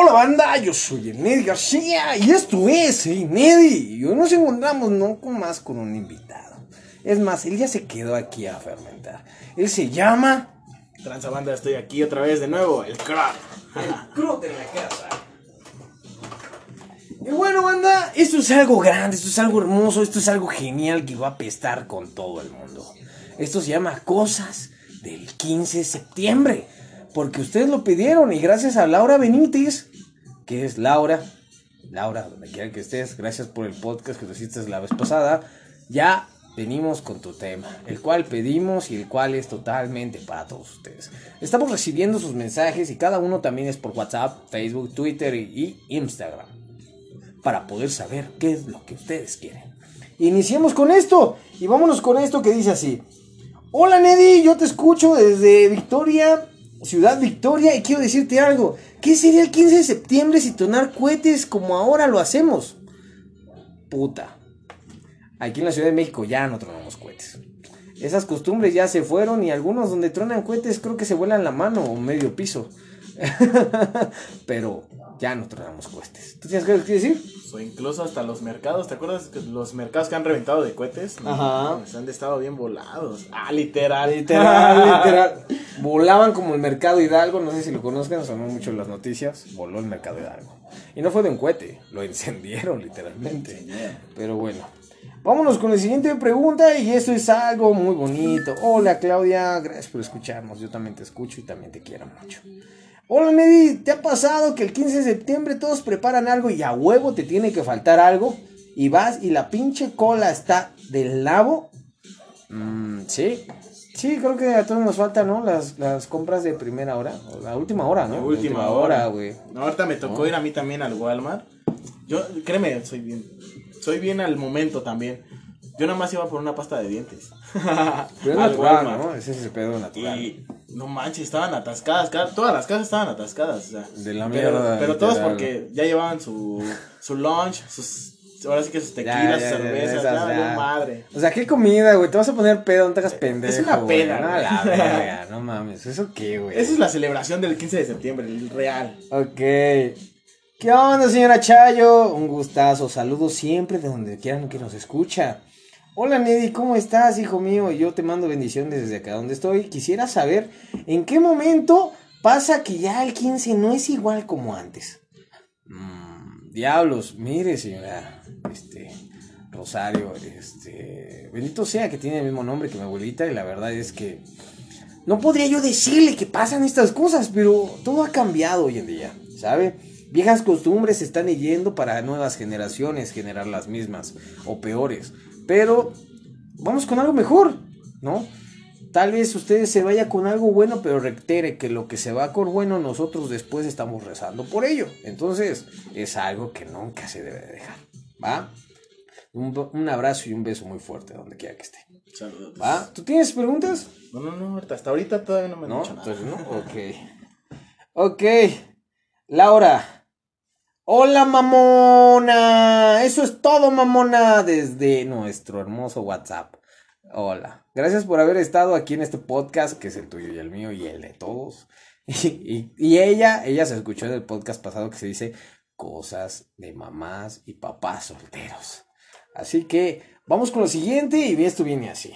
Hola banda, yo soy el Neddy García y esto es el Neddy. Y hoy nos encontramos no con más con un invitado. Es más, él ya se quedó aquí a fermentar. Él se llama... Transabanda, estoy aquí otra vez de nuevo, el crack. El Crut en la casa. Y bueno, banda, esto es algo grande, esto es algo hermoso, esto es algo genial que va a apestar con todo el mundo. Esto se llama Cosas del 15 de septiembre. Porque ustedes lo pidieron y gracias a Laura Benítez, que es Laura, Laura, donde quiera que estés, gracias por el podcast que tú hiciste la vez pasada, ya venimos con tu tema, el cual pedimos y el cual es totalmente para todos ustedes. Estamos recibiendo sus mensajes y cada uno también es por WhatsApp, Facebook, Twitter y Instagram, para poder saber qué es lo que ustedes quieren. Iniciemos con esto y vámonos con esto que dice así. Hola Neddy, yo te escucho desde Victoria, Ciudad Victoria, y quiero decirte algo. ¿Qué sería el 15 de septiembre si tonar cohetes como ahora lo hacemos? Puta. Aquí en la Ciudad de México ya no tronamos cohetes. Esas costumbres ya se fueron y algunos donde tronan cohetes creo que se vuelan la mano o medio piso. Pero ya no tronamos cohetes. ¿Tú tienes algo que decir? O incluso hasta los mercados, ¿te acuerdas los mercados que han reventado de cohetes? Ajá. Se han estado bien volados. Ah, literal. Literal, literal. Volaban como el mercado Hidalgo, no sé si lo conozcan, sonó mucho en las noticias. Voló el mercado Hidalgo. Y no fue de un cohete, lo encendieron literalmente. Pero bueno. Vámonos con la siguiente pregunta y esto es algo muy bonito. Hola Claudia, gracias por escucharnos. Yo también te escucho y también te quiero mucho. Hola Neddy, ¿te ha pasado que el 15 de septiembre todos preparan algo y a huevo te tiene que faltar algo? Y vas y la pinche cola está del lado. Mm, sí. Sí, creo que a todos nos falta, ¿no? Las, las compras de primera hora. O la última hora, ¿no? La última hora, güey. No, ahorita me tocó ir a mí también al Walmart. Yo, créeme, soy bien. Soy bien al momento también. Yo nada más iba por una pasta de dientes. Pero es Al natural, Walmart. ¿no? Ese es el pedo natural. Y no manches, estaban atascadas. cada- todas las casas estaban atascadas. O sea, De la pero, mierda, Pero todos literal. porque ya llevaban su, su lunch, sus. Ahora sí que sus tequilas, ya, sus ya, cervezas. esas, Ya, valió madre. O sea, ¿qué comida, güey? Te vas a poner pedo, no te hagas pendejo. una güey. peda, No, la verga, no mames. ¿Eso qué, güey? Esa es la celebración del 15 de septiembre, el real. Ok. ¿Qué onda, señora Chayo? Un gustazo. Saludos siempre de donde quieran que nos escucha. Hola, Neddy, ¿cómo estás, hijo mío? Yo te mando bendiciones desde acá donde estoy. Quisiera saber en qué momento pasa que ya el 15 no es igual como antes. Mm, diablos, mire, señora. Este. Rosario, este. Bendito sea que tiene el mismo nombre que mi abuelita, y la verdad es que. No podría yo decirle que pasan estas cosas, pero todo ha cambiado hoy en día, ¿sabe? Viejas costumbres se están yendo para nuevas generaciones generar las mismas o peores. Pero vamos con algo mejor, ¿no? Tal vez ustedes se vaya con algo bueno, pero reitere que lo que se va con bueno nosotros después estamos rezando por ello. Entonces es algo que nunca se debe de dejar, ¿va? Un, un abrazo y un beso muy fuerte donde quiera que esté. Saludos. ¿Va? ¿Tú tienes preguntas? No, no, no, hasta ahorita todavía no me han ¿No? dicho nada. Entonces, ¿no? Ok. Ok. Laura. Hola, mamona. Eso es todo, mamona, desde nuestro hermoso WhatsApp. Hola. Gracias por haber estado aquí en este podcast, que es el tuyo y el mío y el de todos. Y, ella, ella se escuchó en el podcast pasado que se dice cosas de mamás y papás solteros. Así que vamos con lo siguiente y esto viene así.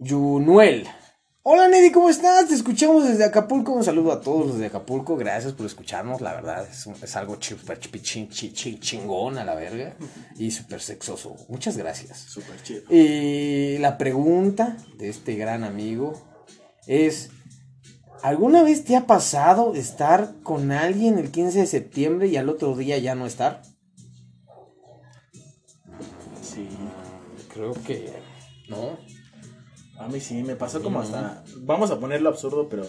Yunuel. Hola Neddy, ¿cómo estás? Te escuchamos desde Acapulco. Un saludo a todos los de Acapulco. Gracias por escucharnos. La verdad es, un- es algo chin- chingón a la verga y súper sexoso. Muchas gracias. Súper chido. Y la pregunta de este gran amigo es, ¿alguna vez te ha pasado estar con alguien el 15 de septiembre y al otro día ya no estar? Sí. Creo que no. A mí sí, me pasó como hasta. Vamos a ponerlo absurdo, pero.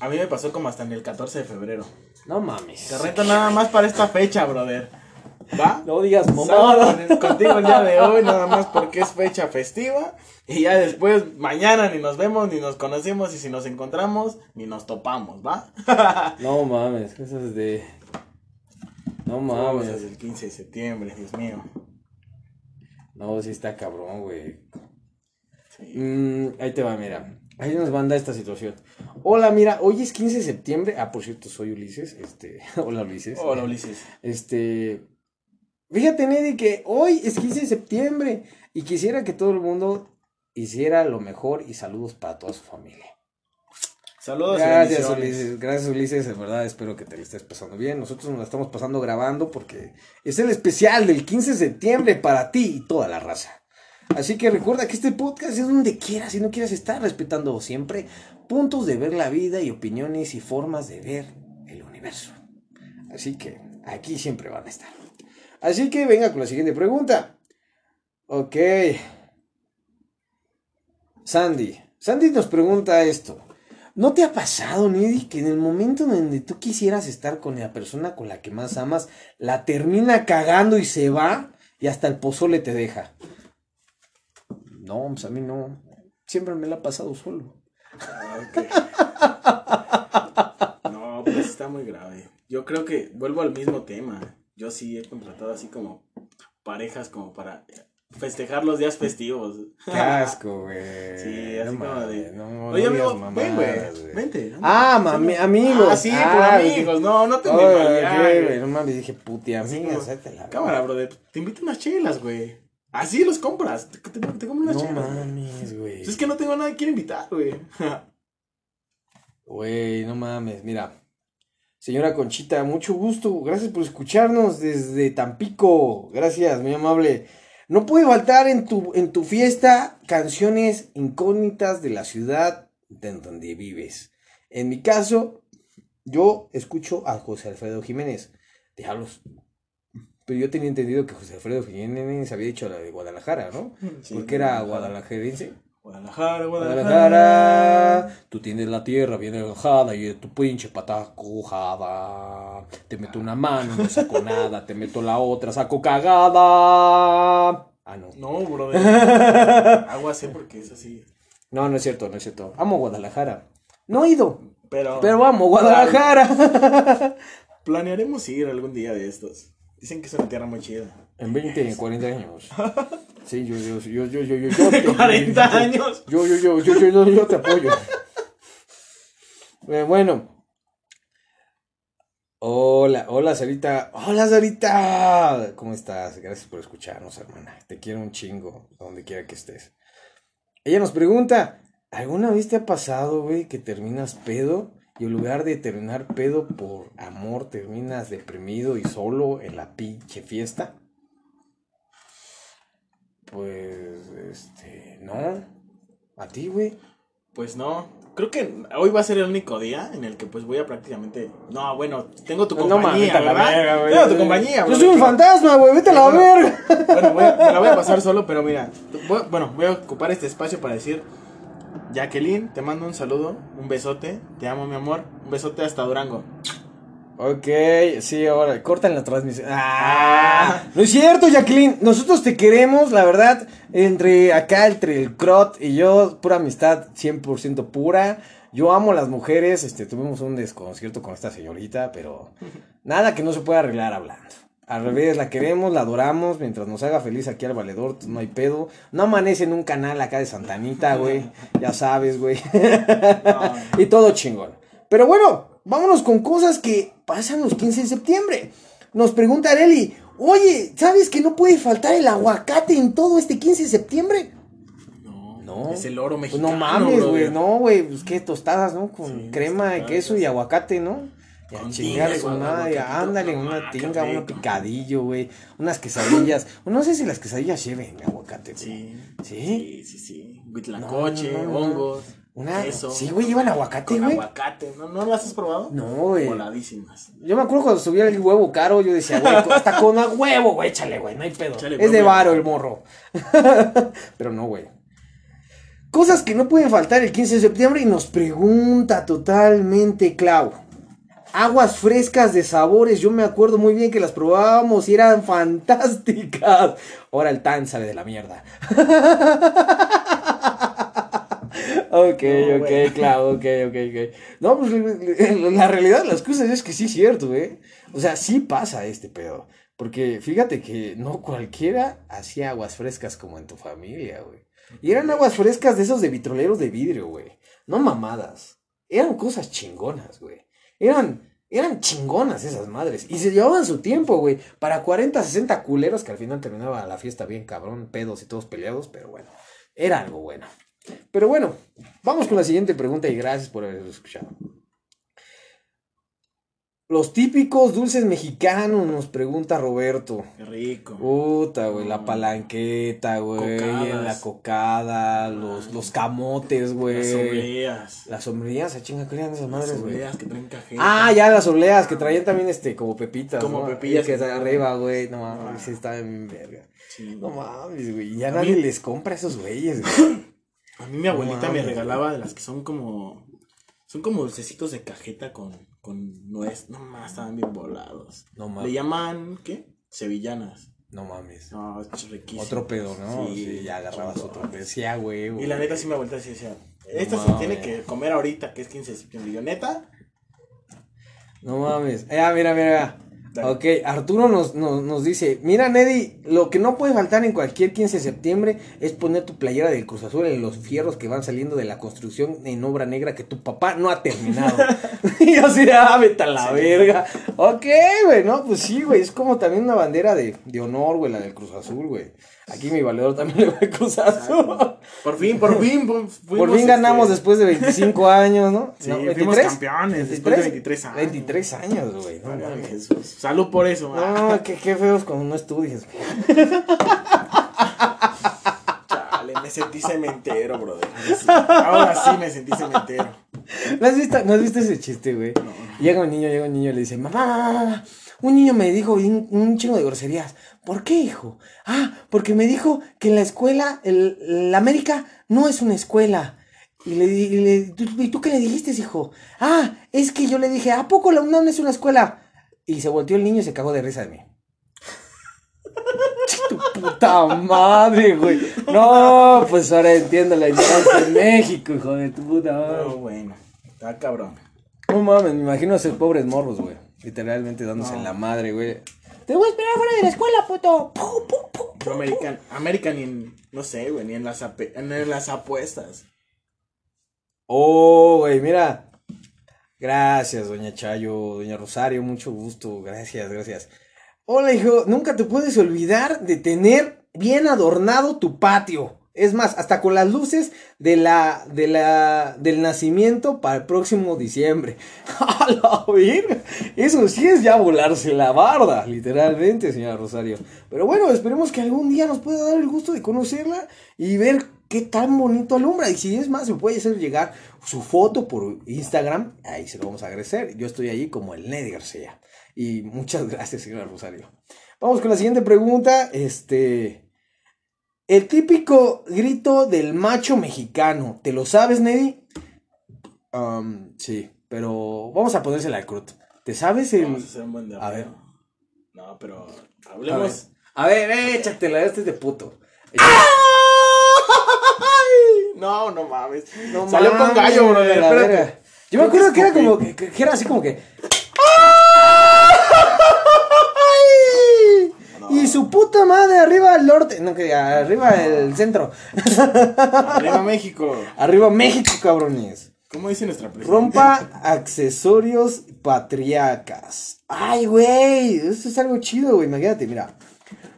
A mí me pasó como hasta en el 14 de febrero. No mames. Te rento nada más para esta fecha, brother. ¿Va? No digas mamada. con- contigo el día de hoy, nada más porque es fecha festiva. Y ya después, mañana ni nos vemos, ni nos conocemos. Y si nos encontramos, ni nos topamos, ¿va? No mames, eso es de. No mames. desde el 15 de septiembre, Dios mío. No, sí está cabrón, güey. Mm, ahí te va, mira. Ahí nos manda esta situación. Hola, mira, hoy es 15 de septiembre. Ah, por cierto, soy Ulises. Este, hola Ulises. Hola Ulises. Este, fíjate, Neddy, que hoy es 15 de septiembre y quisiera que todo el mundo hiciera lo mejor y saludos para toda su familia. Saludos. Gracias, Ulises. Gracias, Ulises. De verdad, espero que te lo estés pasando bien. Nosotros nos la estamos pasando grabando porque es el especial del 15 de septiembre para ti y toda la raza. Así que recuerda que este podcast es donde quieras y no quieras estar, respetando siempre puntos de ver la vida y opiniones y formas de ver el universo. Así que aquí siempre van a estar. Así que venga con la siguiente pregunta. Ok. Sandy. Sandy nos pregunta esto. ¿No te ha pasado, Nidhi, que en el momento en donde tú quisieras estar con la persona con la que más amas, la termina cagando y se va y hasta el pozole te deja? No, pues a mí no. Siempre me la ha pasado solo. no, pues está muy grave. Yo creo que vuelvo al mismo tema. Yo sí he contratado así como parejas como para festejar los días festivos. Qué asco, güey. Sí, así como de. No, Oye, amigo, ven, güey. Vente. Ah, mami, amigos. Ah, sí, por ah, amigos. No, no te me güey. No mames, dije, puti amigas, la Cámara, brother. Te invito unas chelas, güey. Así los compras. Te, te, te unas chelas. No mames, güey. Es que no tengo a nadie que invitar, güey. Güey, no mames, mira. Señora Conchita, mucho gusto. Gracias por escucharnos desde Tampico. Gracias, muy amable. No puede faltar en tu, en tu fiesta canciones incógnitas de la ciudad de donde vives. En mi caso, yo escucho a José Alfredo Jiménez. Diablos. Pero yo tenía entendido que José Alfredo Jiménez había dicho la de Guadalajara, ¿no? Porque era guadalajarense. Guadalajara, Guadalajara. Tú tienes la tierra bien enojada y tu pinche pata cojada. Te meto una mano, no saco nada. Te meto la otra, saco cagada. Ah, no. No, brother. Agua así porque es así. No, no es cierto, no es cierto. Amo Guadalajara. No he ido. Pero. Pero vamos, Guadalajara. Planearemos ir algún día de estos. Dicen que es una tierra muy chida. En 20, 40 años. Sí, yo, yo, yo, yo, yo, yo, yo. Te, 40 años. Yo, yo, yo, yo, yo, yo, yo te apoyo. Eh, bueno. Hola, hola Sarita. Hola Sarita. ¿Cómo estás? Gracias por escucharnos, hermana. Te quiero un chingo, donde quiera que estés. Ella nos pregunta, ¿alguna vez te ha pasado, güey, que terminas pedo y en lugar de terminar pedo por amor terminas deprimido y solo en la pinche fiesta? Pues, este, no. ¿A ti, güey? Pues no. Creo que hoy va a ser el único día en el que pues voy a prácticamente... No, bueno, tengo tu compañía, no, ¿verdad? tengo tu compañía. Yo soy un fantasma, güey, vete a la verga. Bueno, voy a, me la voy a pasar solo, pero mira, bueno, voy a ocupar este espacio para decir... Jacqueline, te mando un saludo, un besote, te amo mi amor, un besote hasta Durango. Ok, sí, ahora, cortan la transmisión. Ah, no es cierto, Jacqueline. Nosotros te queremos, la verdad, entre acá, entre el Crot y yo, pura amistad 100% pura. Yo amo a las mujeres, este, tuvimos un desconcierto con esta señorita, pero nada que no se pueda arreglar hablando. Al revés, la queremos, la adoramos, mientras nos haga feliz aquí al valedor, no hay pedo. No amanece en un canal acá de Santanita, güey, ya sabes, güey. y todo chingón. Pero bueno, vámonos con cosas que pasan los 15 de septiembre. Nos pregunta Areli, oye, ¿sabes que no puede faltar el aguacate en todo este 15 de septiembre? No, no. Es el oro mexicano. Pues no mames, güey, no, güey, pues qué tostadas, ¿no? Con crema de queso y aguacate, ¿no? Ya chingale con nada, ándale, una tinga, un picadillo, güey, unas quesadillas. No sé si las quesadillas lleven aguacate, Sí. ¿Sí? Sí, sí, sí. Huitlacoche, hongos. Una, sí, güey, llevan aguacate, güey. Aguacate, ¿No, ¿no las has probado? No, güey. Voladísimas. Yo me acuerdo cuando subía el huevo caro, yo decía, güey, hasta con huevo, güey, échale, güey, no hay pedo. es de varo el morro. Pero no, güey. Cosas que no pueden faltar el 15 de septiembre y nos pregunta totalmente Clau. Aguas frescas de sabores, yo me acuerdo muy bien que las probábamos y eran fantásticas. Ahora el tan sale de la mierda. Ok, ok, claro, ok, ok, ok. No, pues la realidad de las cosas es que sí es cierto, ¿eh? O sea, sí pasa este pedo. Porque fíjate que no cualquiera hacía aguas frescas como en tu familia, güey. Y eran aguas frescas de esos de vitroleros de vidrio, güey. No mamadas. Eran cosas chingonas, güey. Eran, eran chingonas esas madres. Y se llevaban su tiempo, güey. Para 40, 60 culeros que al final terminaba la fiesta bien cabrón, pedos y todos peleados, pero bueno. Era algo bueno. Pero bueno, vamos con la siguiente pregunta y gracias por haber escuchado. Los típicos dulces mexicanos, nos pregunta Roberto. Qué rico. Puta, güey, la palanqueta, güey, la cocada, los, los camotes, güey. Las obleas. Las sombrillas, a chinga, ¿qué eran esas Las madres, güey? obleas que traen cajeta. Ah, ya, las obleas, que traían también, este, como pepitas, Como ¿no? pepillas Que está arriba, güey, no mames, Ah. sí, está bien verga. Sí. No mames, güey, ya A nadie mí- les compra a esos güeyes, güey. A mí mi abuelita me mames, regalaba de las que son como. Son como dulcecitos de cajeta con, con nuez. No más, estaban bien volados. No Le llaman, ¿qué? Sevillanas. no mames. No, es riquísimo. Otro pedo, ¿no? Sí, Sí, ya agarrabas otro pedo. Sí, ah, Y la neta sí mi abuelita sí decía. Esto se tiene que comer ahorita, que es 15 de septiembre. Y yo, neta, No mames. Eh, mira, mira. Dale. Ok, Arturo nos, nos, nos dice, mira Neddy, lo que no puede faltar en cualquier 15 de septiembre es poner tu playera del Cruz Azul en los fierros que van saliendo de la construcción en obra negra que tu papá no ha terminado. y yo así, ah, vete a la Sí. verga. Ok, güey, no, pues sí, güey, es como también una bandera de, de honor, güey, la del Cruz Azul, güey. Aquí mi valedor también le va al Cruz Azul. por fin, por fin. Por, Por fin ganamos después de 25 años, ¿no? Sí, ¿No? fuimos campeones después de 23 años. 23 años, güey. no. Jesús. Salud por eso. No, qué, qué feos cuando no estudias. güey. Chale, me sentí cementero, brother. Sí, Ahora sí me sentí cementero. ¿No has visto, ¿no has visto ese chiste, güey? Llega un niño, llega un niño y le dice, mamá, mamá, mamá, un niño me dijo un, un chingo de groserías. ¿Por qué, hijo? Ah, porque me dijo que en la escuela, el, la América no es una escuela. Y le, y le ¿tú, ¿y tú qué le dijiste, hijo? Ah, es que yo le dije, ¿a poco la UNAM es una escuela? Y se volteó el niño y se cagó de risa de mí. tu puta madre, güey. No, pues ahora entiendo la ignorancia de México, hijo de tu puta madre. No, bueno. Está cabrón. No mames, me imagino a esos pobres morros, güey. Literalmente dándose No. en la madre, güey. Te voy a esperar fuera de la escuela, puto. Pu, pu, pu. Yo American, American ni en, no sé, güey, ni en las, ape- en las apuestas. Oh, güey, mira. Gracias, doña Chayo, doña Rosario, mucho gusto. Gracias, gracias. Hola, hijo, nunca te puedes olvidar de tener bien adornado tu patio. Es más, hasta con las luces de la, de la, del nacimiento para el próximo diciembre. A la. Eso sí es ya volarse la barda, literalmente, señora Rosario. Pero bueno, esperemos que algún día nos pueda dar el gusto de conocerla y ver qué tan bonito alumbra. Y si es más, me puede hacer llegar su foto por Instagram. Ahí se lo vamos a agradecer. Yo estoy ahí como el Ned García. Y muchas gracias, señora Rosario. Vamos con la siguiente pregunta. Este. El típico grito del macho mexicano. ¿Te lo sabes, Neddy? Um, sí, pero vamos a ponérsela al crut. ¿Te sabes el.? Vamos a hacer un buen. A ver. No, pero A ver, hablemos. a ver, échatela, este es de puto. No, no mames. No Salió con gallo, verga. Yo me acuerdo que era como que- que era así como que. Y su puta madre arriba al norte, no que arriba el centro. Arriba México. Arriba México, cabrones. ¿Cómo dice nuestra presidenta? Rompa accesorios patriarcas. Ay, güey, esto es algo chido, güey. Imagínate, mira.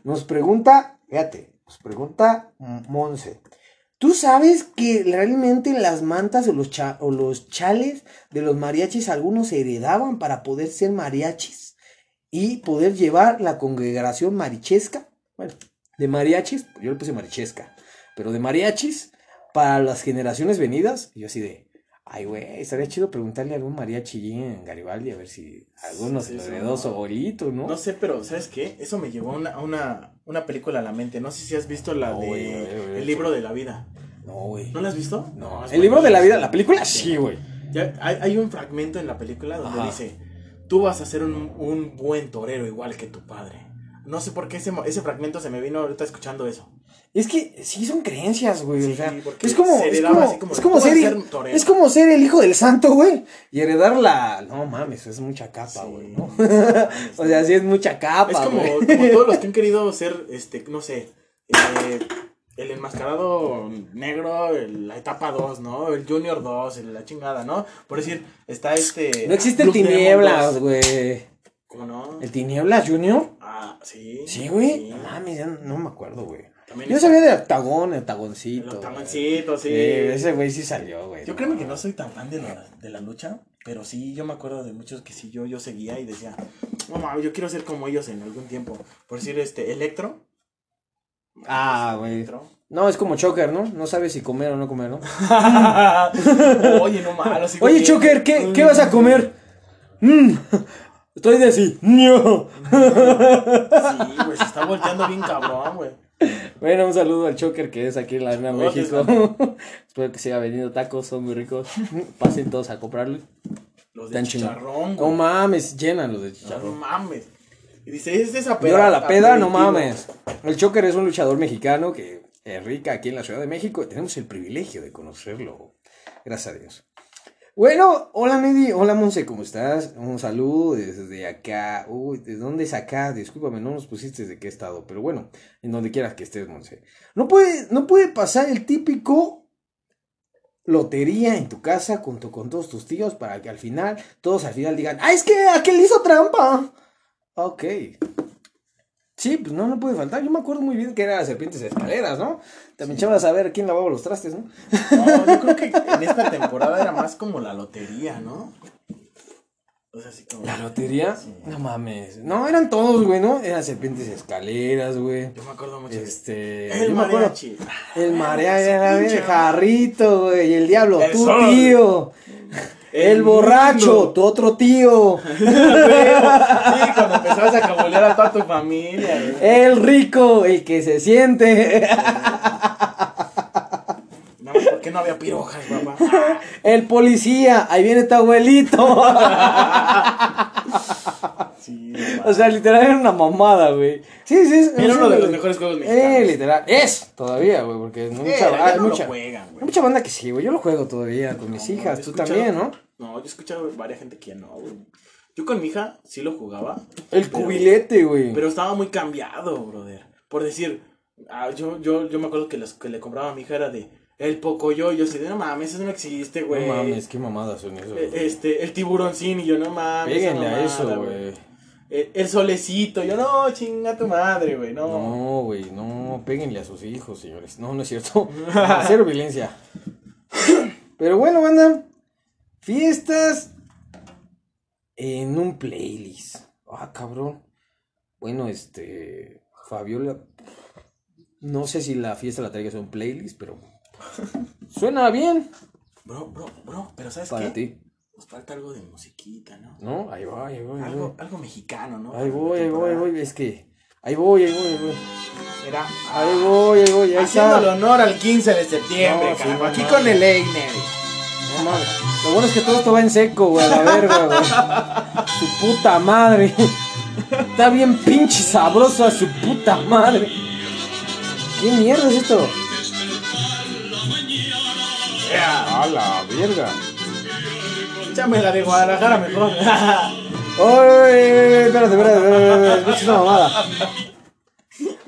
Nos pregunta, fíjate, nos pregunta Monse. ¿Tú sabes que realmente las mantas o los, cha- o los chales de los mariachis algunos se heredaban para poder ser mariachis y poder llevar la congregación marichesca? Bueno, de mariachis, yo le puse marichesca, pero de mariachis para las generaciones venidas. Y yo así de, ay, güey, estaría chido preguntarle a algún mariachi en Garibaldi a ver si alguno se Sí, lo sí, heredó no. ¿no? No sé, pero ¿sabes qué? Eso me llevó a una, una, una película a la mente. No sé si has visto la No, de El libro de la vida. No, güey. ¿No la has visto? No, el libro de la vida, la película, sí, güey. Hay, hay un fragmento en la película donde Ajá. dice, tú vas a ser un, un buen torero igual que tu padre. No sé por qué ese, ese fragmento se me vino ahorita escuchando eso. Es que sí son creencias, güey. Sí, o sea, es como, se es como, como es ser, ser torero. es como ser el hijo del santo, güey. Y heredar la. No mames, es mucha capa, Sí, güey, ¿no? no mames, o sea, sí es mucha capa, Es como todos los que han querido ser, este, no sé, eh, el enmascarado negro, el- la etapa 2, ¿no? El Junior 2, el- la chingada, ¿no? Por decir, está este... No existe el tinieblas, 2. güey. ¿Cómo no? ¿El tinieblas Junior? Ah, sí. Sí, güey. sí. No mames, ya no me acuerdo, güey. También Yo sabía de octagón, el El octagoncito. Octagoncito, sí. Sí, ese güey sí salió, güey. Yo creo que no soy tan fan de la, de la lucha, pero sí, yo me acuerdo de muchos que sí, yo, yo seguía y decía, no mames, yo quiero ser como ellos en algún tiempo. Por decir, este, Electro. Ah, güey. No, es como Choker, ¿no? No sabes si comer o no comer, ¿no? Oye, no malo. sigo Oye. Choker, ¿qué, ¿qué vas a comer? Mm, estoy de sí. No. Sí, güey, se está volteando bien cabrón, güey. Bueno, un saludo al Choker que es aquí en la Arena México. Espero que siga vendiendo tacos, son muy ricos. Pasen todos a comprarle. Los de Tan chicharrón, No güey. mames, llenan los de No, chicharrón. mames. Y dice, es esa Y ahora la peda, no mames. El Choker es un luchador mexicano que es rica aquí en la Ciudad de México y tenemos el privilegio de conocerlo. Gracias a Dios. Bueno, hola Nedi, hola Monse, ¿cómo estás? Un saludo desde acá. Uy, ¿de dónde es acá? Discúlpame, no nos pusiste de qué estado, pero bueno, en donde quieras que estés, Monse. No puede, no puede pasar el típico lotería en tu casa junto con todos tus tíos para que al final, todos al final digan, ¡ah, es que aquel hizo trampa! Ok. Sí, pues no, no puede faltar. Yo me acuerdo muy bien que era serpientes escaleras, ¿no? También echabas a ver quién lavaba los trastes, ¿no? No, yo creo que en esta temporada era más como la lotería, ¿no? O sea, así como. ¿La lotería? Sí. No mames. No, eran todos, güey, ¿no? Eran serpientes escaleras, güey. Yo me acuerdo mucho de Este. El mariachi. El era pinche el jarrito, güey. Y el diablo, El tu tío. El, borracho, mundo. tu otro tío. Sí, cuando empezabas a cabulear a toda tu familia, güey. El rico, el que se siente. No, ¿por qué no había pirojas, papá? El policía, ahí viene tu abuelito. Sí, O sea, literal era una mamada, güey. Sí, sí. es- Era uno de los mejores juegos mexicanos. Eh, literal. Es todavía, güey, porque no Eh, mucha, ya hay no lo mucha, juegan, güey. mucha banda que sí, güey. Yo lo juego todavía con mis No, hijas. Tú también, ¿no? No, yo he escuchado varias gente que no, güey. Yo con mi hija sí lo jugaba. El pero- cubilete, güey. Pero estaba muy cambiado, brother. Por decir, ah, yo, yo, yo me acuerdo que los que le compraba a mi hija era de el pocoyo. Y yo así de, no mames, eso no existe, güey. No mames, qué mamadas son esos. Eh, güey. Este, el tiburoncín. Y yo, no mames. Péguenle a eso, güey. El, el solecito. Yo, no, chinga tu madre, güey. No. No, güey, no, péguenle a sus hijos, señores. No, no es cierto. Cero violencia. Pero bueno, banda. Fiestas en un playlist. Ah, cabrón. Bueno, este. Fabiola. No sé si la fiesta la traigas en un playlist, pero. Suena bien Bro, bro, bro. Pero ¿sabes para qué? ti. Nos falta algo de musiquita, ¿no? ¿No? Ahí va, ahí voy, ahí Algo, voy. algo mexicano, ¿no? Ahí voy, ahí voy, ahí voy. Es que. Ahí voy, ahí voy, ahí voy. Mira. Ahí voy, ahí voy, ahí Haciéndole está. honor al 15 de septiembre, No, carajo. Aquí con el Einer. No mames. Lo bueno es que todo esto va en seco, güey, a la verga, güey. Su puta madre. Está bien pinche sabroso a su puta madre. ¿Qué mierda es esto? A la verga. Échame la de Guadalajara mejor. Oye, espérate, espérate, espérate, espérate, escucha esa mamada.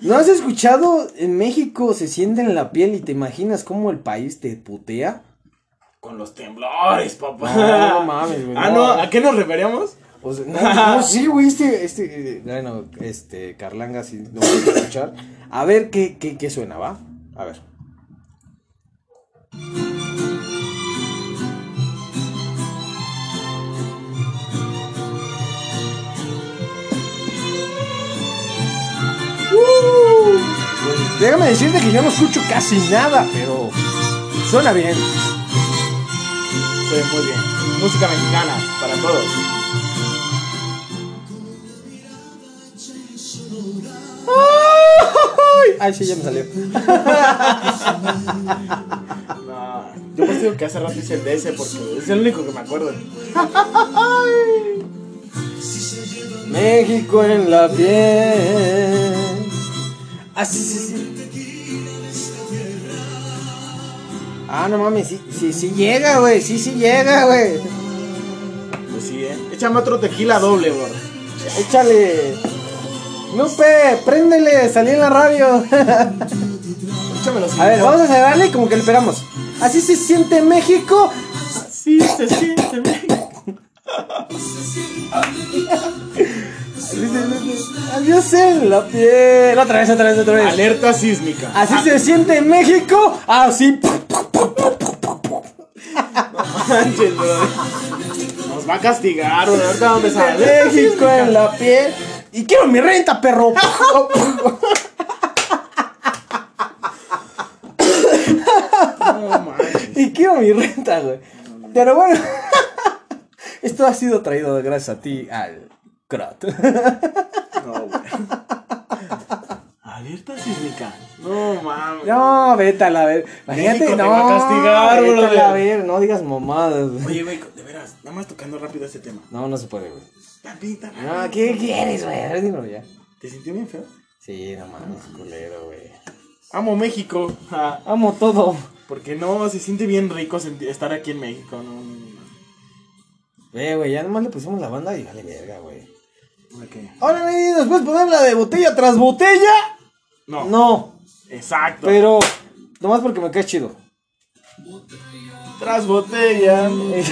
¿No has escuchado? En México se siente en la piel y te imaginas cómo el país te putea. con los temblores, papá. No, no mames, güey, Ah, no. ¿a qué nos referíamos? No, no, sí, güey, este, este, bueno, este, Carlanga, si no a escuchar. A ver qué, qué, qué suena, ¿va? A ver. Uh, déjame decirte que yo no escucho casi nada, pero suena bien. Sí, muy bien. Música mexicana para todos. Ay, sí, ya me salió. No, yo pues digo que hace rato hice el DS porque es el único que me acuerdo. México en la piel. Así, sí, sí. Ah, no mames, sí, sí, sí llega, güey. Sí, sí llega, güey. Pues sí, eh. Échame otro tequila doble, güey. Échale. Lupe, préndele, salí en la radio. Échamelo. A ver, vamos a cerrarle como que le pegamos. Así se siente México. Así se siente México. Adiós en la piel. Otra vez, otra vez, otra vez. Alerta sísmica. Así se siente México. Así. Manches. Nos va a castigar, bro. Ahorita dónde sale. México en la piel. Y quiero mi renta, perro. No. Y quiero mi renta, güey. Pero bueno. Esto ha sido traído gracias a ti al Crot. No, güey. Alerta sísmica. No mames. No, vete a la ver. Imagínate, México te no. va a castigar, vete a la ver. No digas mamadas. güey. Oye, güey, de veras, nada más tocando rápido este tema. No, no se puede, güey. Papita, No, ¿qué quieres, güey? A ver, dímelo ya. ¿Te sintió bien feo? Sí, no mames, culero, güey. Amo México. Ah, Amo todo. porque no, se siente bien rico estar aquí en México. No, no, no. Ve, güey, ya nomás le pusimos la banda y vale verga, güey. ¿De qué? Ahora, güey, ¿nos puedes poner la de botella tras botella? No. No, Exacto. pero nomás porque me caes chido. Tras botella. Olvidarme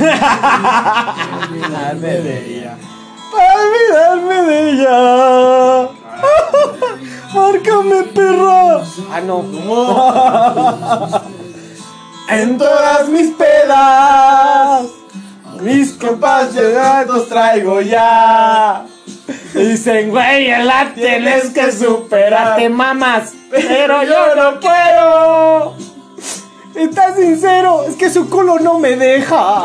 de ella. Para olvidarme de ella. Márcame, perra. Ah, no. En todas mis pedas, mis compas de datos traigo ya. Dicen, güey, la tienes que superar. Te mamas, pero yo no puedo. Está sincero, es que su culo no me deja.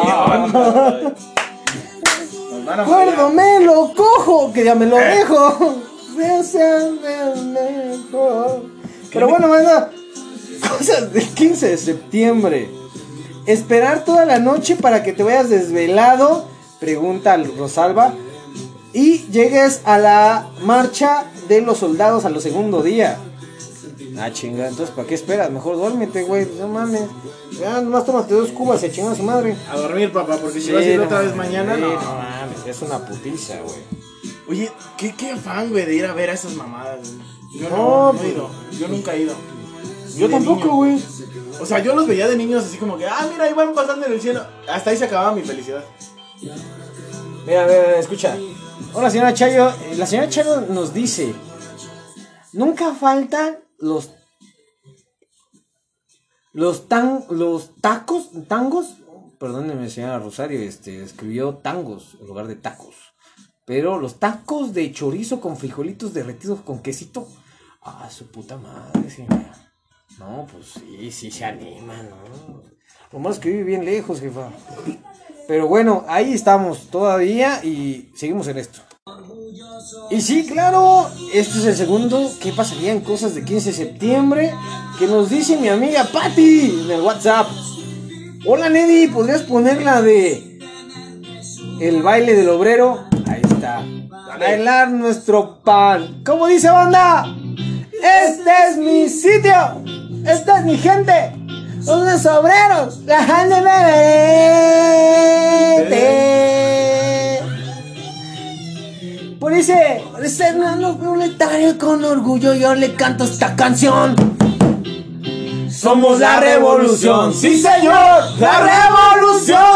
Marear. me lo cojo, que ya me lo dejo. Deseame mejor. Pero bueno, manda. Cosas del 15 de septiembre. Esperar toda la noche para que te vayas desvelado. Pregunta al Rosalba. Y llegues a la marcha de los soldados a lo segundo día. Ah, chinga, entonces ¿para qué esperas? Mejor duérmete, güey. No mames. Ya nomás tómate dos cubas y a chingar a su madre. A dormir, papá, porque si vas a ir no otra vez mañana, sí, no. no mames, es una putiza, güey. Oye, ¿qué, qué afán, güey, de ir a ver a esas mamadas, güey? Yo No, no, no, he pues- ido. Yo nunca he ido. Yo tampoco, güey. O sea, yo los veía de niños así como que, ah, mira, ahí van pasando en el cielo. Hasta ahí se acababa mi felicidad. Mira, mira, mira, escucha. Hola, señora Chayo. Eh, La señora Chayo nos dice: Nunca faltan los. Los tan. Los tacos. Tangos. Perdóneme, señora Rosario. Este, escribió tangos en lugar de tacos. Pero los tacos de chorizo con frijolitos derretidos con quesito. Ah, su puta madre, señora. No, pues sí, sí se anima, ¿no? Lo malo es que vive bien lejos, jefa. Pero bueno, ahí estamos todavía y seguimos en esto. Y sí, claro, este es el segundo. ¿Qué pasaría en cosas de 15 de septiembre? Que nos dice mi amiga Patty en el WhatsApp. Hola Neddy, ¿podrías poner la de el baile del obrero? Ahí está. Bailar nuestro pan. ¿Cómo dice banda? Este es mi sitio. Esta es mi gente. Son los obreros. La gente me Por ese, por ese hermano proletario con orgullo yo le canto esta canción. Somos la revolución, sí señor, la revolución,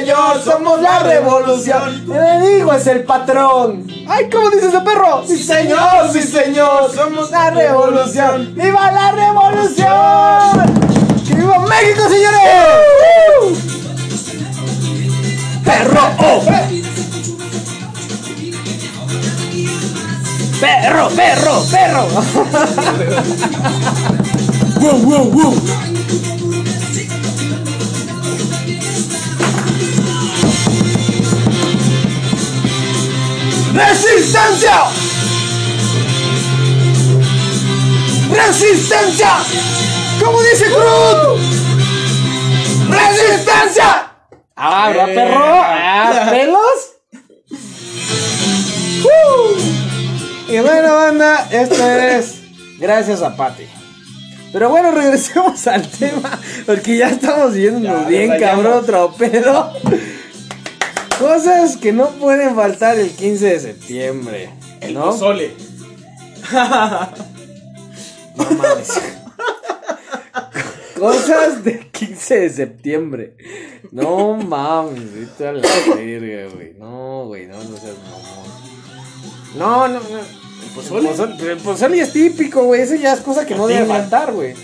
señor, somos la revolución. El enemigo es el patrón. Ay, ¿cómo dice ese perro? Sí señor, sí señor, somos la revolución. ¡Viva la revolución! ¡Que viva México, señores! ¡Perro! ¡Oh! ¡Perro, perro, perro! ¡Wow, wow, wow! ¡Resistencia! ¡Resistencia! ¿Cómo dice Cruz? ¡Resistencia! ¡Ah, ¿verdad, Eh. perro! ¡Ah, pelos! ¡Uh! Y bueno, banda, esto es gracias a Pati. Pero bueno, regresemos al tema, porque ya estamos yéndonos Ya, bien, cabrón, otro pedo. Cosas que no pueden faltar el 15 de septiembre. El ¿no? pozole. No mames. Cosas del 15 de septiembre. No mames, vete a la verga, güey. No, güey, no, no seas mamón. No, no, no. ¿El pozole? El pozole, pero el pozole es típico, güey. Eso ya es cosa que no debe faltar, güey.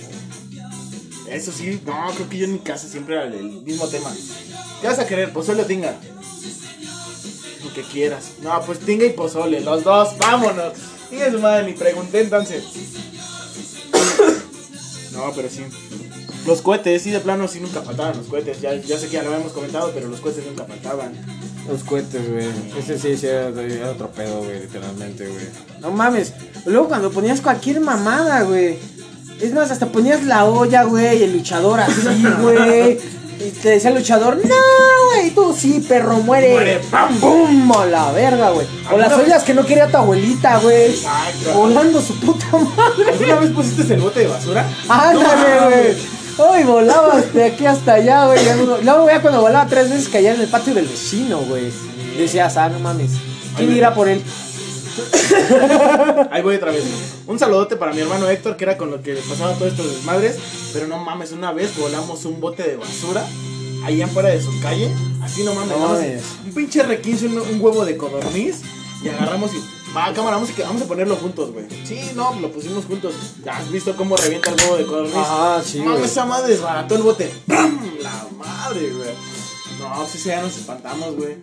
Eso sí, no, creo que yo en mi casa siempre era el mismo tema. ¿Qué vas a querer, pozole o tinga? Que quieras. No, pues tinga y pozole, los dos, vámonos. Tinga su madre, ni pregunté entonces. No, pero sí. Los cohetes, sí, de plano, sí nunca faltaban los cohetes. Ya, ya sé que ya lo habíamos comentado, pero los cohetes nunca faltaban. Los cohetes, güey. Ese sí, sí, era, era otro pedo, güey, literalmente, güey. No mames. Luego cuando ponías cualquier mamada, güey. Es más, hasta ponías la olla, güey, el luchador así, güey. Y te decía el luchador, no, güey, tú sí, perro, muere. Muere, pam. ¡Pum! A la verga, güey. O las ¿Alguna ollas que no quería tu abuelita, güey. Volando su puta madre. ¿Alguna vez pusiste el bote de basura? Ándale, No, güey. Ay, volabas de aquí hasta allá, güey. Luego, ya cuando volaba tres veces caía en el patio del vecino, güey. Decías, ah, no mames. ¿Quién irá por él? Ahí voy otra vez. Un saludote para mi hermano Héctor, que era con lo que pasaba todos estos desmadres. Pero no mames, una vez volamos un bote de basura allá afuera de su calle. Así no mames, No vamos- mames. un pinche requince, un, un huevo de codorniz. Y agarramos y. Va, cámara, vamos a, vamos a ponerlo juntos, güey. Sí, no, lo pusimos juntos. Ya has visto cómo revienta el huevo de codorniz. Ajá, sí, Mames, esa madre desbarató el bote. ¡Pam! La madre, güey. No, sí, sí, ya nos espantamos, güey.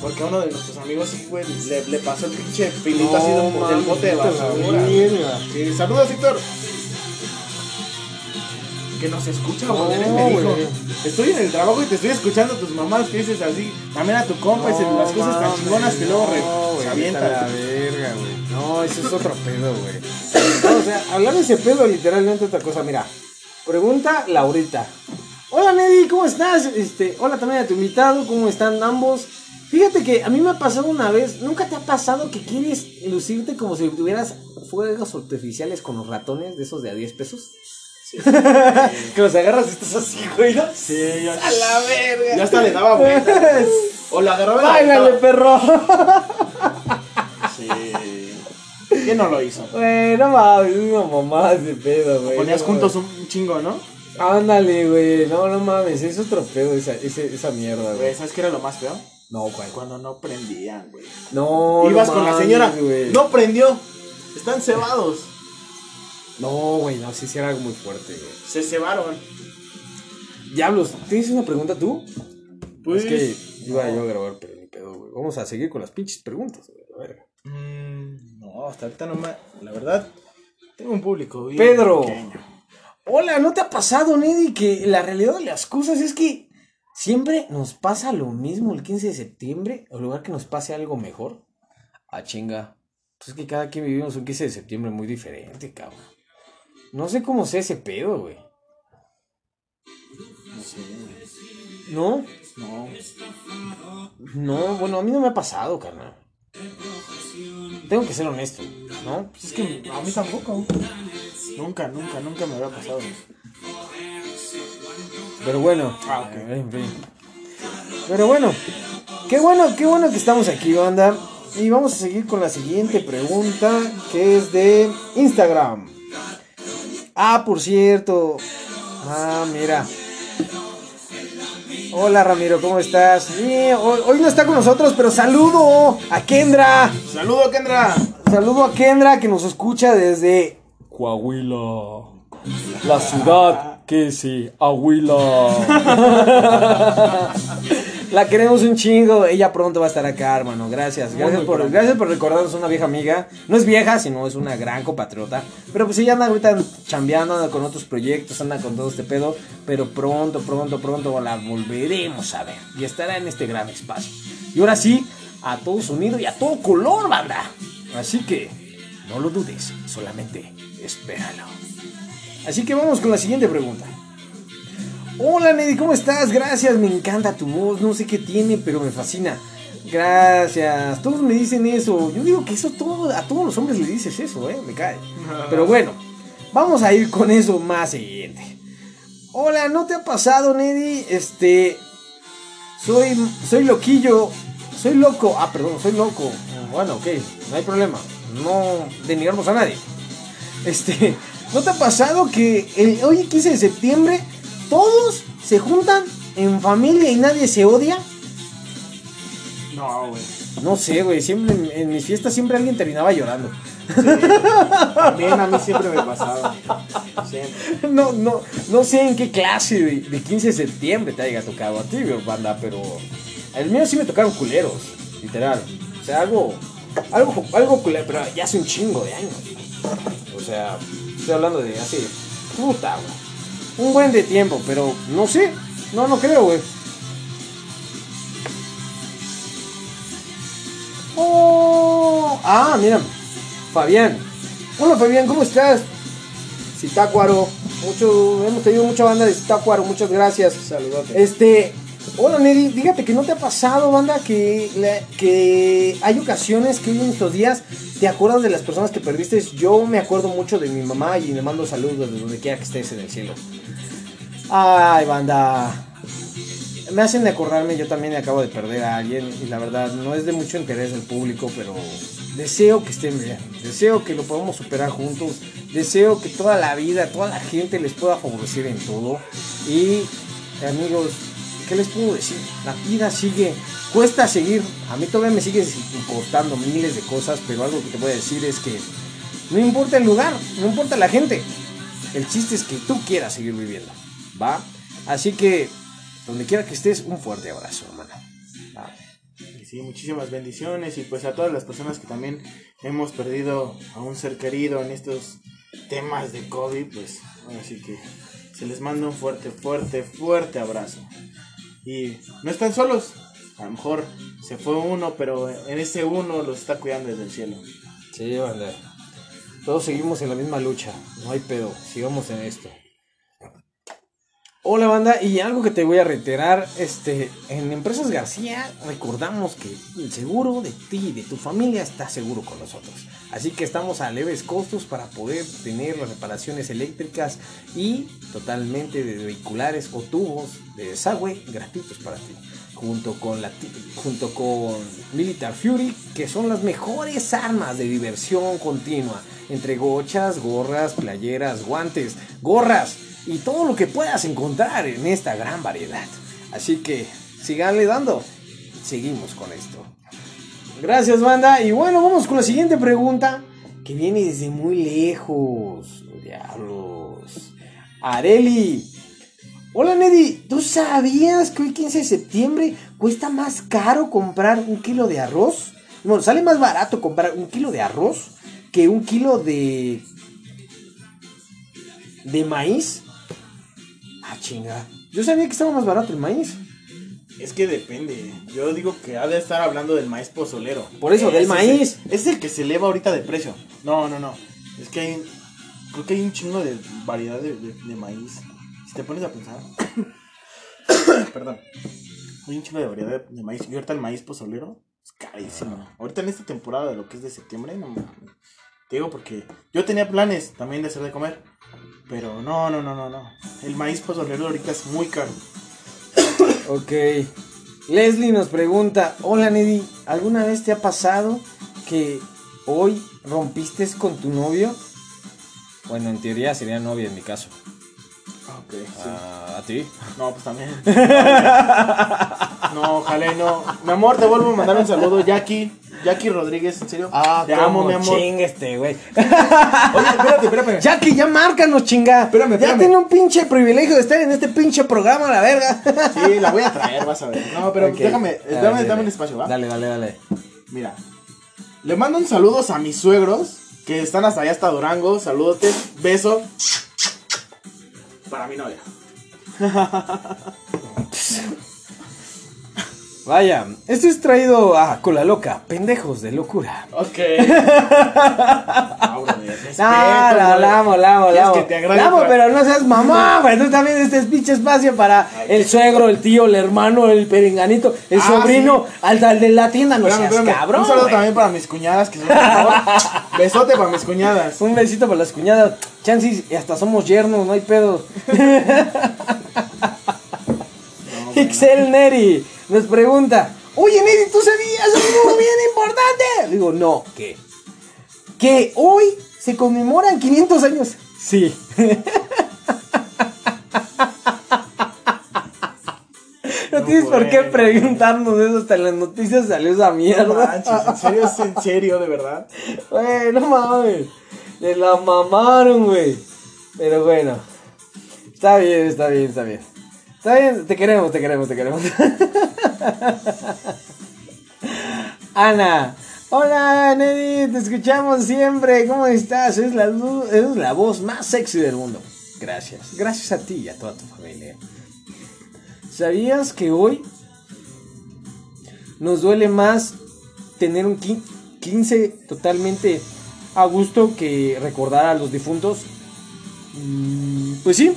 Porque a uno de nuestros amigos, sí, güey, le, le pasó el pinche filito así del, No, del bote de basura. Sí, saludos, Héctor. Que nos escucha, No, güey. Él me dijo, güey. estoy en el trabajo y te estoy escuchando tus mamás que dices así. También a tu compa, y se- las cosas tan chingonas que luego re- no, güey, se vete a la avientan. verga, güey. No, eso es otro pedo, güey. No, o sea, hablar de ese pedo literalmente otra cosa. Mira, pregunta Laurita. Hola Neddy, ¿cómo estás? Este, hola también a tu invitado, ¿cómo están ambos? Fíjate que a mí me ha pasado una vez, ¿nunca te ha pasado que quieres lucirte como si tuvieras fuegos artificiales con los ratones de esos de a 10 pesos? que los agarras y estás así, güey, ¿no? Sí, ya, A la verga. ya hasta le daba vuelta. O la agarraba Báilale, perro. Sí. ¿Quién no lo hizo? Güey, no mames, es una mamada de pedo, güey. Ponías juntos un chingo, ¿no? Ándale, güey. No, no mames, es otro pedo esa, esa mierda, Güey. ¿sabes qué era lo más feo? No, güey. Cuando no prendían, güey. No, Ibas no con la señora, güey. no prendió. Están cebados. No, güey, no, sí, sí era algo muy fuerte, güey. Se cebaron. Diablos, ¿tienes una pregunta tú? Pues. es que iba yo a grabar, pero ni pedo, güey. Vamos a seguir con las pinches preguntas, güey. A ver. Mm, no, hasta ahorita no me. La verdad, tengo un público bien Pedro. pequeño. Hola, ¿no te ha pasado, Neddy, que la realidad de las cosas es que siempre nos pasa lo mismo el 15 de septiembre, en lugar que nos pase algo mejor? Ah, chinga. Pues es que cada quien vivimos un 15 de septiembre muy diferente, cabrón. No sé cómo sea ese pedo, güey. No sé. ¿No? No. No, bueno, a mí no me ha pasado, carnal. Tengo que ser honesto, ¿no? Pues es que a mí tampoco. Nunca, nunca, nunca me había pasado. Pero bueno. Ah, ok. en fin. Pero bueno. Qué bueno, qué bueno que estamos aquí, banda. Y vamos a seguir con la siguiente pregunta, que es de Instagram. Ah, por cierto. Ah, mira. Hola Ramiro, ¿cómo estás? Sí, hoy, hoy no está con nosotros, pero saludo a Kendra. Saludo, Kendra. Saludo a Kendra que nos escucha desde Coahuila. La ciudad que se ahuila. La queremos un chingo. Ella pronto va a estar acá, hermano. Gracias. Gracias por, gracias por recordarnos una vieja amiga. No es vieja, sino es una gran compatriota. Pero pues ella anda ahorita chambeando, anda con otros proyectos, anda con todo este pedo. Pero pronto, pronto, pronto la volveremos a ver. Y estará en este gran espacio. Y ahora sí, a todos unidos y a todo color, banda. Así que no lo dudes, solamente espéralo. Así que vamos con la siguiente pregunta. Hola Neddy, ¿cómo estás? Gracias, me encanta tu voz, no sé qué tiene, pero me fascina. Gracias, todos me dicen eso. Yo digo que eso todo, a todos los hombres le dices eso, ¿eh? Me cae. Pero bueno, vamos a ir con eso más siguiente. Hola, ¿no te ha pasado, Neddy? Este. Soy. Soy loquillo. Soy loco. Ah, perdón, soy loco. Bueno, ok, no hay problema. No denigramos a nadie. Este. ¿No te ha pasado que el hoy 15 de septiembre todos se juntan en familia y nadie se odia? No, güey. No sé, güey. Siempre en, en mis fiestas siempre alguien terminaba llorando. También a mí siempre me pasaba. Siempre. No, no, no sé en qué clase de, de 15 de septiembre te haya tocado a ti, banda, pero el mío sí me tocaron culeros, literal. O sea, algo, algo, algo culero, pero ya hace un chingo de años. O sea, estoy hablando de hace, puta, güey. Un buen de tiempo, pero no sé, no, no creo, güey. Oh, ah, mira, Fabián. Hola Fabián, ¿cómo estás? Citácuaro. Mucho, hemos tenido mucha banda de Citácuaro, muchas gracias. Saludote. Este, hola Nelly, fíjate que no te ha pasado, banda, que, que hay ocasiones que en estos días te acuerdas de las personas que perdiste. Yo me acuerdo mucho de mi mamá y le mando saludos de donde quiera que estés en el cielo. Ay, banda. Me hacen de acordarme, yo también acabo de perder a alguien y la verdad no es de mucho interés del público, pero deseo que estén bien, deseo que lo podamos superar juntos, deseo que toda la vida, toda la gente les pueda favorecer en todo y amigos, ¿qué les puedo decir? La vida sigue, cuesta seguir, a mí todavía me sigue importando miles de cosas, pero algo que te voy a decir es que no importa el lugar, no importa la gente, el chiste es que tú quieras seguir viviendo, ¿va? Así que, donde quiera que estés, un fuerte abrazo, hermano. ¿va? Y sí, muchísimas bendiciones y pues a todas las personas que también hemos perdido a un ser querido en estos temas de COVID, pues así que se les manda un fuerte, fuerte, fuerte abrazo. Y no están solos, a lo mejor se fue uno, pero en ese uno los está cuidando desde el cielo. Sí, banda. Todos seguimos en la misma lucha. No hay pedo. Sigamos en esto. Hola banda, y algo que te voy a reiterar, este, en Empresas García recordamos que el seguro de ti y de tu familia está seguro con nosotros. Así que estamos a leves costos para poder tener las reparaciones eléctricas y totalmente de vehiculares o tubos de desagüe gratuitos para ti. Junto con, la, junto con Militar Fury, que son las mejores armas de diversión continua. Entre gochas, gorras, playeras, guantes, gorras y todo lo que puedas encontrar en esta gran variedad. Así que síganle dando. Seguimos con esto. Gracias, banda. Y bueno, vamos con la siguiente pregunta. Que viene desde muy lejos. Diablos. Areli. Hola, Neddy. ¿Tú sabías que hoy 15 de septiembre cuesta más caro comprar un kilo de arroz? Bueno, sale más barato comprar un kilo de arroz que un kilo de. de maíz. Ah, chinga. Yo sabía que estaba más barato el maíz. Es que depende. Yo digo que ha de estar hablando del maíz pozolero. Por eso, del maíz. Es el, es el que se eleva ahorita de precio. No, no, no. Es que hay. Creo que hay un chingo de variedad de, de- de maíz. Si te pones a pensar. Perdón. Hay un chingo de variedad de, de maíz. Y ahorita el maíz pozolero es carísimo. Ahorita en esta temporada de lo que es de septiembre, no mames. Te digo porque yo tenía planes también de hacer de comer. Pero no, no, no, no, no. El maíz pozolero ahorita es muy caro. Ok. Leslie nos pregunta, hola Neddy, ¿alguna vez te ha pasado que hoy rompiste con tu novio? Bueno, en teoría sería novia en mi caso. Ok, sí. Ah, ¿A ti? No, pues también. No, ojalá y no. Mi amor, te vuelvo a mandar un saludo, Jackie. Jackie Rodríguez, en serio. te amo, mi amor. Chingue este, güey. Oye, espérate, espérate. Jackie, ya márcanos, chinga. Espérame, Ya espérame. tiene un pinche privilegio de estar en este pinche programa, la verga. Sí, la voy a traer, vas a ver. No, pero Ok. déjame, Ah, dame, dale. dame un espacio, ¿va? Dale, dale, dale. Mira. Le mando un saludos a mis suegros que están hasta allá, hasta Durango. Saludote, beso. Para mi novia. Vaya, esto es traído a Cola Loca, pendejos de locura. Ok. Respeto, No, no, güey. la amo, la amo, la ¿Quieres amo. que te agrade La amo, pero no seas mamá, güey. Tú también este es pinche espacio para el suegro, el tío, el hermano, el perenganito, el Ah, sobrino, al, al de la tienda. No Espérame, seas espérame. cabrón. Un saludo también para mis cuñadas que son. Besote para mis cuñadas. Un besito para las cuñadas. Chances, hasta somos yernos, no hay pedo. Ixel Neri nos pregunta: Oye, Neri, ¿tú sabías algo bien importante? Digo, no, ¿qué? Que hoy se conmemoran 500 años. Sí. No, tienes por qué preguntarnos eso, hasta en las noticias salió esa mierda. No manches, en serio, es en serio, de verdad. Güey, no mames. Le la mamaron, güey. Pero bueno. Está bien, está bien, está bien. Está bien, te queremos, te queremos, te queremos. Ana. Hola, Neddy, te escuchamos siempre. ¿Cómo estás? Es la, es la voz más sexy del mundo. Gracias. Gracias a ti y a toda tu familia. ¿Sabías que hoy nos duele más tener un quin- 15 totalmente a gusto que recordar a los difuntos? Mm, pues sí.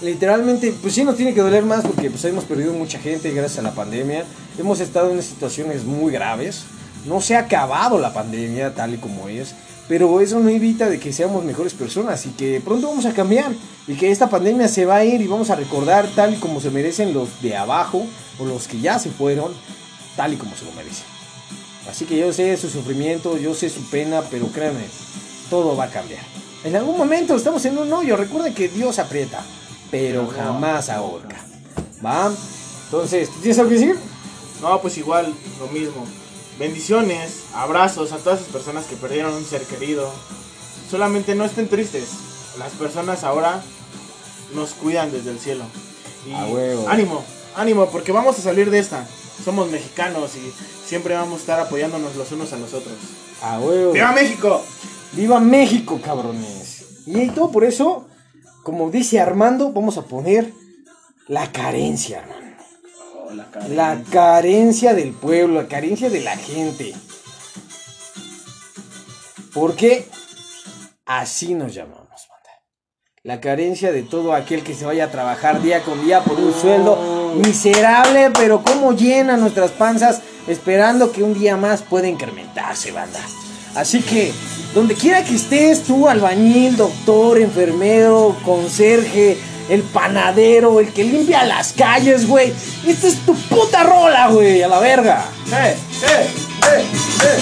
Literalmente, pues sí nos tiene que doler más porque pues hemos perdido mucha gente gracias a la pandemia. Hemos estado en situaciones muy graves. No se ha acabado la pandemia tal y como es. Pero eso no evita de que seamos mejores personas y que pronto vamos a cambiar. Y que esta pandemia se va a ir y vamos a recordar tal y como se merecen los de abajo o los que ya se fueron, tal y como se lo merecen. Así que yo sé su sufrimiento, yo sé su pena, pero créanme, todo va a cambiar. En algún momento estamos en un hoyo, recuerden que Dios aprieta, pero jamás ahorca. ¿Va? Entonces, ¿tú ¿tienes algo que decir? No, pues igual, lo mismo. Bendiciones, abrazos a todas esas personas que perdieron un ser querido. Solamente no estén tristes. Las personas ahora nos cuidan desde el cielo. Y huevo. ánimo, ánimo, porque vamos a salir de esta. Somos mexicanos y siempre vamos a estar apoyándonos los unos a los otros. A huevo. ¡Viva México! ¡Viva México, cabrones! Y todo por eso, como dice Armando, vamos a poner la carencia, hermano. La carencia del pueblo, la carencia de la gente. Porque así nos llamamos, banda. La carencia de todo aquel que se vaya a trabajar día con día por un sueldo miserable, pero cómo llena nuestras panzas esperando que un día más pueda incrementarse, banda. Así que, donde quiera que estés, tú, albañil, doctor, enfermero, conserje, el panadero, el que limpia las calles, güey. Esta es tu puta rola, güey, a la verga. ¡Eh, eh, eh, eh!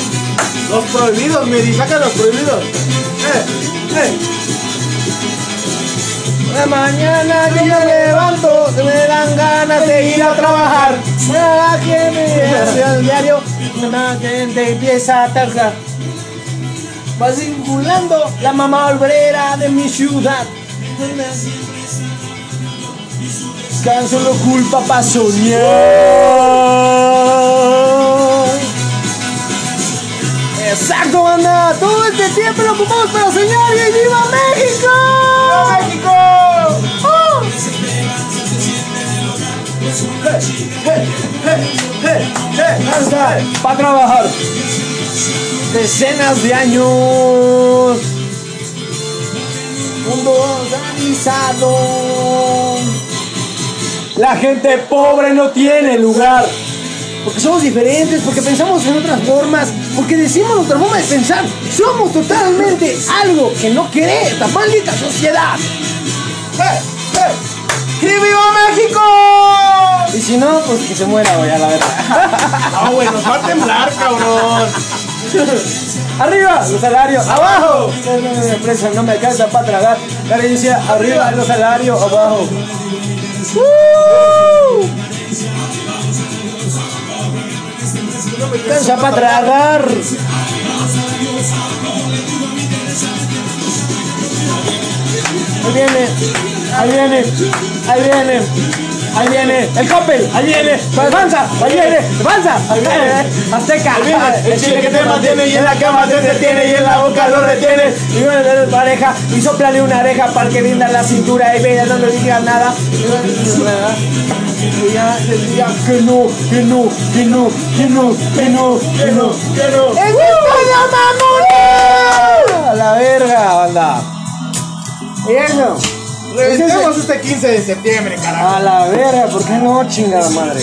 Los prohibidos, Medi, saca los prohibidos. ¡Eh, eh! Una mañana yo me levanto, se me dan ganas de ir a trabajar. Nada que me hace al diario, una gente empieza a tarjar. Va circulando la mamá obrera de mi ciudad. Can solo culpa pa' soñar. Exacto, banda. Todo este tiempo lo ocupamos para soñar y ¡Viva México! ¡Viva México! ¡Oh! para trabajar. Decenas de años. Mundo organizado. La gente pobre no tiene lugar. Porque somos diferentes, porque pensamos en otras formas, porque decimos nuestra forma de pensar. Somos totalmente algo que no quiere esta maldita sociedad. ¡Eh, eh! ¡Y viva México! Y si no, pues que se muera, güey, a la verdad. No, güey, nos va a temblar, cabrón. Arriba, los salarios, abajo. La empresa no me alcanza para tragar. Carencia, arriba, los salarios, abajo. ¡Uh! Alcanza para tragar. Ahí viene, ahí viene, ahí viene, ahí viene, el Coppel, ahí viene, avanza, ahí viene, avanza, viene, Azteca, Ahí viene, el chile que te mantiene y en la cama te detiene y en la boca lo retiene. y bueno, de pareja, y soplale una oreja para que rinda la cintura y vea, no le digas nada. Y ya diga que no, que no, que no, que no, que no, que no, que no. ¡Es España, mamones! A la verga, banda. Y eso. Reventemos este 15 de septiembre, carajo. A la verga, ¿por qué no, chingada madre?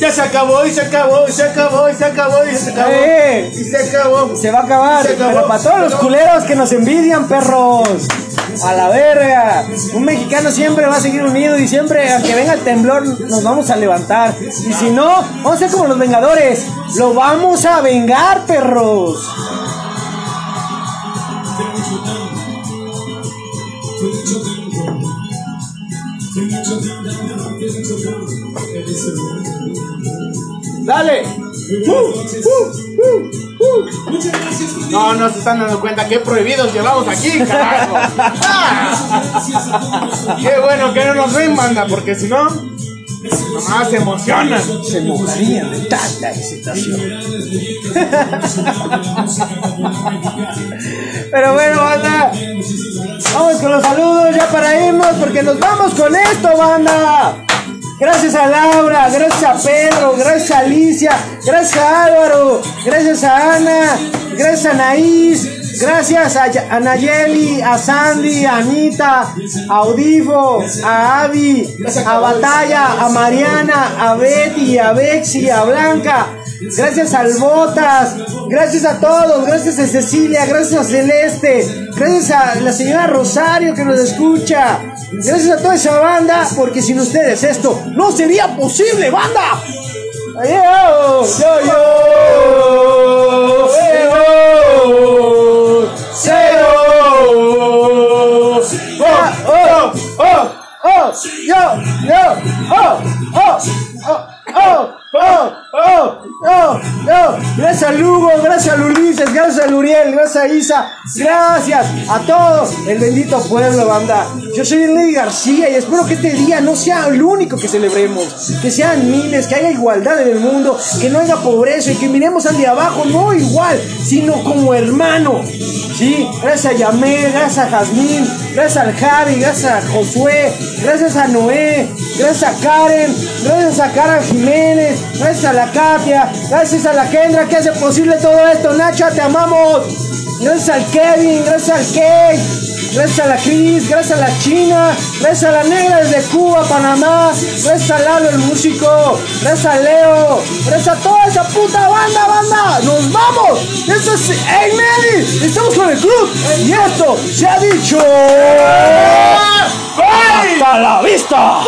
Ya se acabó y se acabó y se acabó y se acabó y se acabó. Eh. Y se acabó. Se va a acabar, acabó. pero para todos los culeros que nos envidian, perros. A la verga. Un mexicano siempre va a seguir unido y siempre, aunque venga el temblor, nos vamos a levantar. Y si no, vamos a ser como los Vengadores. Lo vamos a vengar, perros. Dale. No, no se están dando cuenta qué prohibidos llevamos aquí, carajo. Ah. Qué bueno que no nos ven, banda, porque si no, nomás se emocionan. Se mojarían de tanta excitación. Pero bueno, banda. Vamos con los saludos ya para irnos porque nos vamos con esto, banda. Gracias a Laura, gracias a Pedro, gracias a Alicia, gracias a Álvaro, gracias a Ana, gracias a Anaís, gracias a, a Nayeli, a Sandy, a Anita, a Audifo, a Avi, a Batalla, a Mariana, a Betty, a Bexi, a Blanca, gracias al Botas, gracias a todos, gracias a Cecilia, gracias a Celeste, gracias a la señora Rosario que nos escucha, gracias a toda esa banda, porque sin ustedes esto no sería posible, banda. Yo, yo, yo, yo. Ah, oh, oh, oh, yo, yo, oh, oh, oh, oh, oh, oh, oh. Gracias a Lugo, gracias a Ulises, gracias a Luriel, gracias a Isa, gracias a todo el bendito pueblo, banda. Yo soy Ley García y espero que este día no sea el único que celebremos, que sean miles, que haya igualdad en el mundo, que no haya pobreza y que miremos al de abajo, no igual, sino como hermano. Sí, gracias a Yamel, gracias a Jazmín, gracias al Javi, gracias a Josué, gracias a Noé, gracias a Karen, gracias a Karen Jiménez, gracias a la Katia, gracias a la Kendra que hace posible todo esto. Nacha, te amamos. Gracias al Kevin, gracias al Kate, gracias a la Cris, gracias a la China, gracias a la Negra desde Cuba, Panamá, gracias a Lalo el músico, gracias a Leo, gracias a toda esa puta banda, banda. ¡Nos vamos! Esto es Hey Mary, estamos con el club y esto se ha dicho. ¡Hasta la vista!